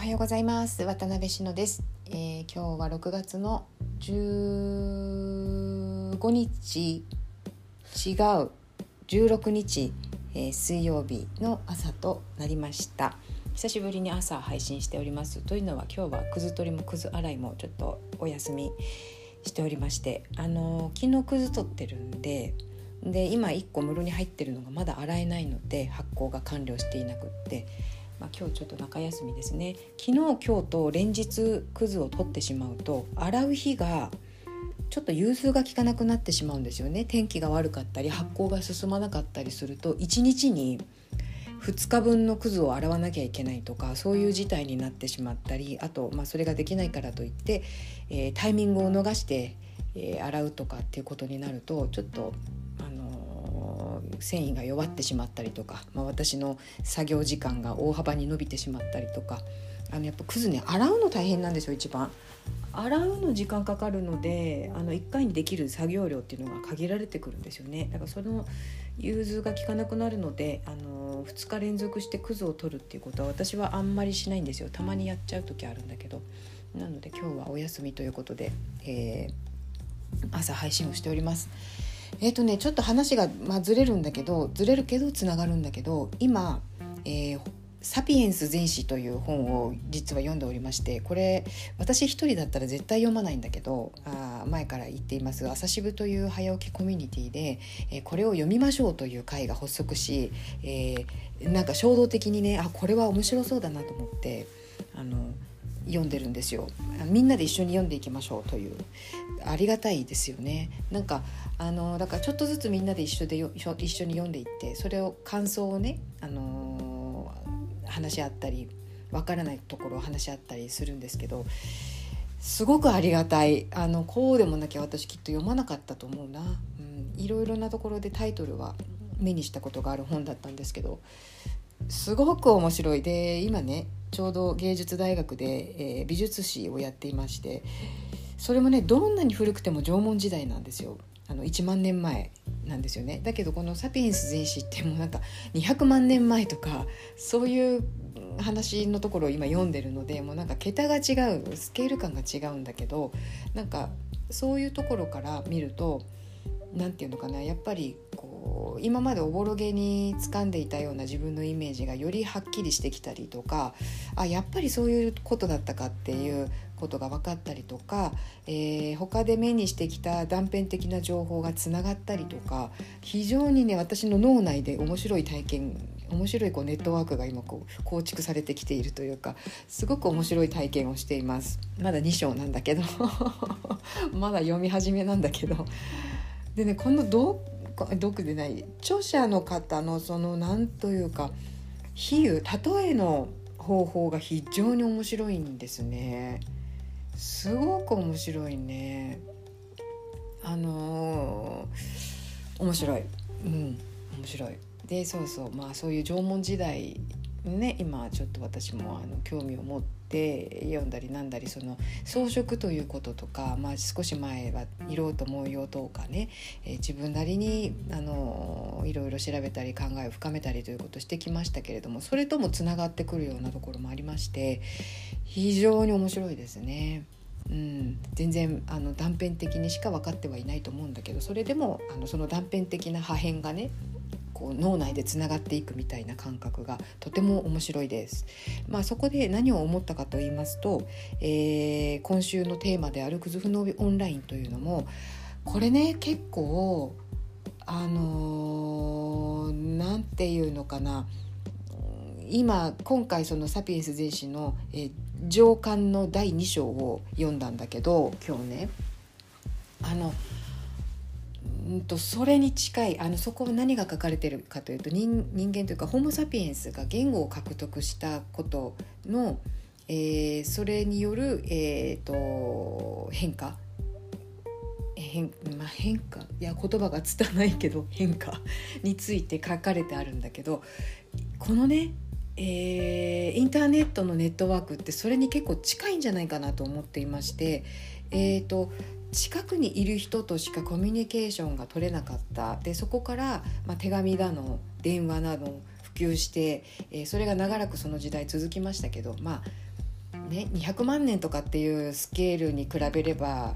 はようございます。渡辺しのです、えー、今日は6月の15日。違う。16日、えー、水曜日の朝となりました。久しぶりに朝配信しております。というのは今日はくず取りもくず洗いもちょっとお休みしておりまして。あの昨日くず取ってるんでで今1個室に入ってるのがまだ洗えないので発酵が完了していなくって。まあ、今日ちょっと中休みですね。昨日今日と連日クズを取ってしまうと洗う日がちょっと融通が効かなくなってしまうんですよね。天気が悪かったり発酵が進まなかったりすると1日に2日分のクズを洗わなきゃいけないとかそういう事態になってしまったりあと、まあ、それができないからといって、えー、タイミングを逃して、えー、洗うとかっていうことになるとちょっと繊維が弱ってしまったりとか、まあ、私の作業時間が大幅に伸びてしまったりとかあのやっぱくずね洗うの大変なんですよ一番。洗うの時間かかるのであの1回にできる作業量っていうのが限られてくるんですよねだからその融通が効かなくなるのであの2日連続してクズを取るっていうことは私はあんまりしないんですよたまにやっちゃう時あるんだけどなので今日はお休みということで、えー、朝配信をしております。えっ、ー、とねちょっと話が、まあ、ずれるんだけどずれるけどつながるんだけど今、えーサピエンス全史という本を実は読んでおりましてこれ私一人だったら絶対読まないんだけどあ前から言っています朝渋という早起きコミュニティで、えー、これを読みましょうという会が発足し、えー、なんか衝動的にねあこれは面白そうだなと思ってあの読んでるんですよ。みんなで一緒に読んでいきましょうという。ありがたいですよね。なんかあのだからちょっとずつみんなで一緒で一緒に読んでいってそれを感想をねあの話し合ったりわからないところを話し合ったりするんですけどすごくありがたい。あのこうでもなきゃ私きっと読まなかったと思うな、うん、いろいろなところでタイトルは目にしたことがある本だったんですけどすごく面白い。で今ねちょうど芸術大学で、えー、美術史をやっていましてそれもねどんなに古くても縄文時代なんですよ。あの1万年前なんですよね。だけどこの「サピエンス全史」ってもうなんか200万年前とかそういう話のところを今読んでるのでもうなんか桁が違うスケール感が違うんだけどなんかそういうところから見ると何て言うのかなやっぱりこう今までおぼろげに掴んでいたような自分のイメージがよりはっきりしてきたりとかあやっぱりそういうことだったかっていうことが分かったりとか、えー、他で目にしてきた断片的な情報がつながったりとか非常にね私の脳内で面白い体験面白いこうネットワークが今こう構築されてきているというかすごく面白い体験をしています。まだ2章なんだけど まだ読み始めなんだけど。でねこの読でない。著者の方のその何というか比喩例えの方法が非常に面白いんですね。すごく面白いね。あのー、面白い。うん面白い。でそうそう。まあそういう縄文時代ね今ちょっと私もあの興味を持って読んだりなんだりその装飾ということとか、まあ、少し前は色と模様とかね、えー、自分なりにあのいろいろ調べたり考えを深めたりということをしてきましたけれどもそれともつながってくるようなところもありまして非常に面白いですね。うん、全然あの断片的にしか分かってはいないと思うんだけどそれでもあのその断片的な破片がねこう脳内でつながっていくみたいな感覚がとても面白いです。まあ、そこで何を思ったかと言いますと、えー、今週のテーマである「くずふのオンライン」というのもこれね結構あの何、ー、て言うのかな今今回その「サピエンス全史の」えー、上巻の第2章を読んだんだけど今日ねあのうんとそれに近いあのそこは何が書かれてるかというと人人間というかホモ・サピエンスが言語を獲得したことの、えー、それによる、えーと、変化。変,、まあ、変化？いや言葉が拙いけど変化について書かれてあるんだけどこのねえー、インターネットのネットワークってそれに結構近いんじゃないかなと思っていまして、えーと近くにいる人としかコミュニケーションが取れなかった。でそこから、まあ、手紙だの電話など普及して、えー、それが長らくその時代続きましたけどまあね、200万年とかっていうスケールに比べれば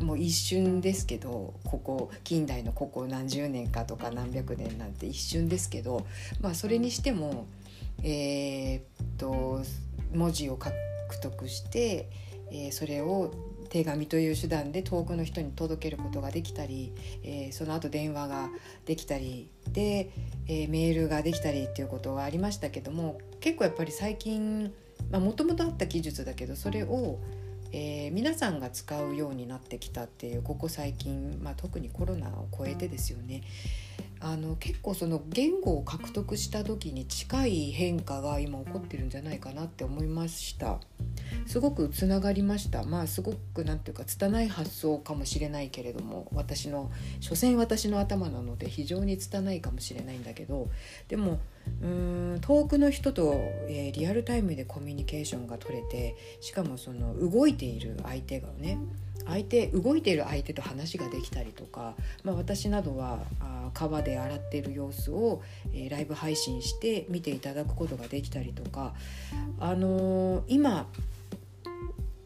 もう一瞬ですけどここ近代のここ何十年かとか何百年なんて一瞬ですけど、まあ、それにしても、えー、っと文字を獲得して、えー、それを手紙という手段で遠くの人に届けることができたり、えー、その後電話ができたりで、えー、メールができたりっていうことがありましたけども結構やっぱり最近もともとあった技術だけどそれを、えー、皆さんが使うようになってきたっていうここ最近、まあ、特にコロナを超えてですよね。あの結構その言語を獲得した時に近い変化が今起こってるんじゃないかなって思いました。すごくつながりました。まあすごく何ていうか拙い発想かもしれないけれども私の所詮私の頭なので非常に拙いかもしれないんだけどでもうん遠くの人と、えー、リアルタイムでコミュニケーションが取れてしかもその動いている相手がね相手動いている相手と話ができたりとか、まあ、私などはあ川で洗ってる様子を、えー、ライブ配信して見ていただくことができたりとか、あのー、今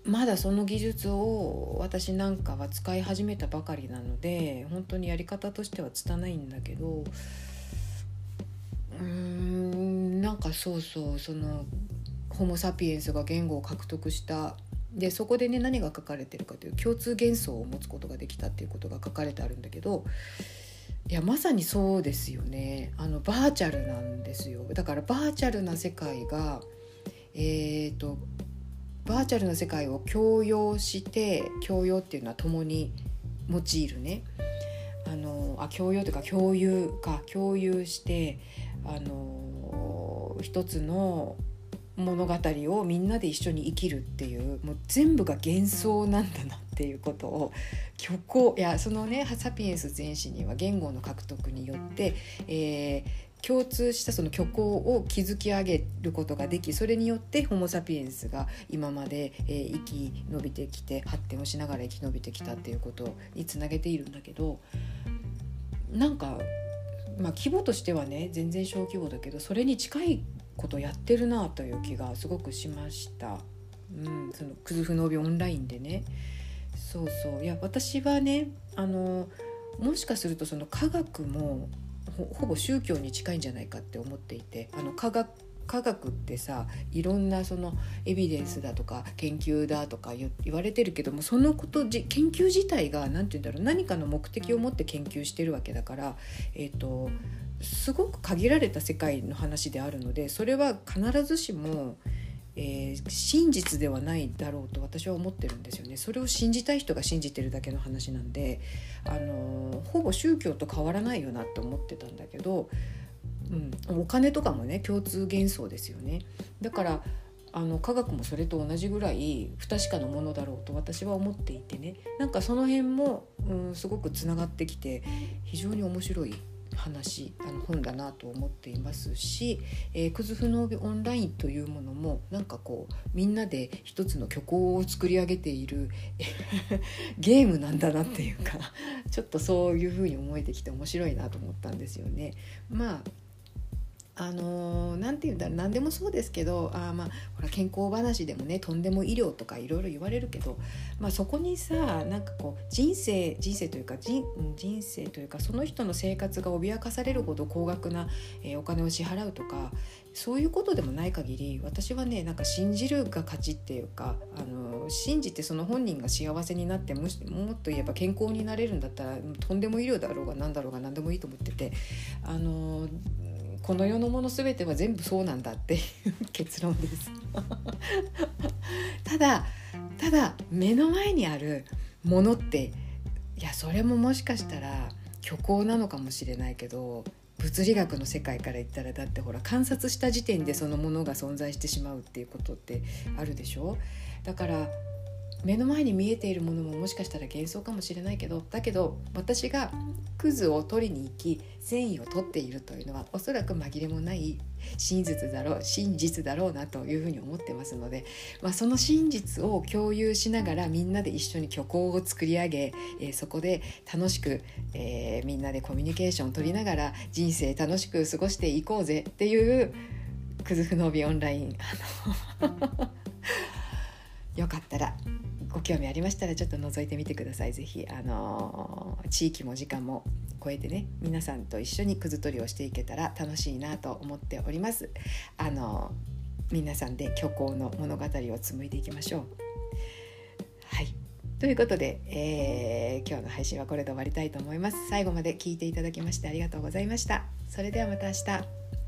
まだその技術を私なんかは使い始めたばかりなので本当にやり方としては拙いんだけどうーんなんかそうそうそのホモ・サピエンスが言語を獲得したでそこでね何が書かれてるかという共通幻想を持つことができたっていうことが書かれてあるんだけどいやまさにそうですよね。あのバーチャルなんですよ。だからバーチャルな世界がえーと、バーチャルな世界を共用して共用っていうのは共に用いるね。あのあ共用というか共有か共有してあの一つの物語をみんなで一緒に生きるっていうもう全部が幻想なんだなっていうことを虚構いやそのね サピエンス全史には言語の獲得によって、えー、共通したその虚構を築き上げることができそれによってホモ・サピエンスが今まで、えー、生き延びてきて発展をしながら生き延びてきたっていうことにつなげているんだけどなんかまあ規模としてはね全然小規模だけどそれに近いことやってるなという気がすごくしました。うん、そのクズフノービオンラインでねそうそういや私はねあのもしかするとその科学もほぼ宗教に近いんじゃないかって思っていてあの科学科学ってさいろんなそのエビデンスだとか研究だとか言われてるけどもそのことじ研究自体が何て言うんだろう何かの目的を持って研究してるわけだから、えーとすごく限られた世界の話であるのでそれは必ずしも、えー、真実ではないだろうと私は思ってるんですよね。それを信じたい人が信じてるだけの話なんで、あのほぼ宗教と変わらないよなって思ってたんだけど、うん、お金とかもね共通幻想ですよね。だからあの科学もそれと同じぐらい不確かなものだろうと私は思っていてねなんかその辺も、うん、すごくつながってきて非常に面白い話あの本だなと思っていますし、えー、クズフノーオンラインというものもなんかこうみんなで一つの虚構を作り上げている ゲームなんだなっていうかちょっとそういうふうに思えてきて面白いなと思ったんですよね。まああのー、て言うんだろう何でもそうですけどあまあほら健康話でもねとんでも医療とかいろいろ言われるけど、まあ、そこにさなんかこう人生人生というか人人生というかその人の生活が脅かされるほど高額な、えー、お金を支払うとかそういうことでもない限り私はねなんか信じるが勝ちっていうかあの信じてその本人が幸せになってもしもっと言えば健康になれるんだったらとんでも医療だろうが何だろうが何でもいいと思っててあのこの世のもの全ては全部そうなんだっていう結論です。ただただ目の前にあるものっていやそれももしかしたら虚構なのかもしれないけど物理学の世界から言ったらだってほら観察した時点でそのものが存在してしまうっていうことってあるでしょ？だから目の前に見えているものももしかしたら幻想かもしれないけどだけど私がクズを取りに行き繊維を取っているというのはおそらく紛れもない真実だろう真実だろうなというふうに思ってますので、まあ、その真実を共有しながらみんなで一緒に虚構を作り上げ、えー、そこで楽しく、えー、みんなでコミュニケーションを取りながら人生楽しく過ごしていこうぜっていうクズフノビオンライン。よかったらご興味ありましたらちょっと覗いてみてください。是非あの地域も時間も超えてね皆さんと一緒にくず取りをしていけたら楽しいなと思っております。あの皆さんで虚構の物語を紡いでいきましょう。はい。ということで、えー、今日の配信はこれで終わりたいと思います。最後まで聞いていただきましてありがとうございました。それではまた明日。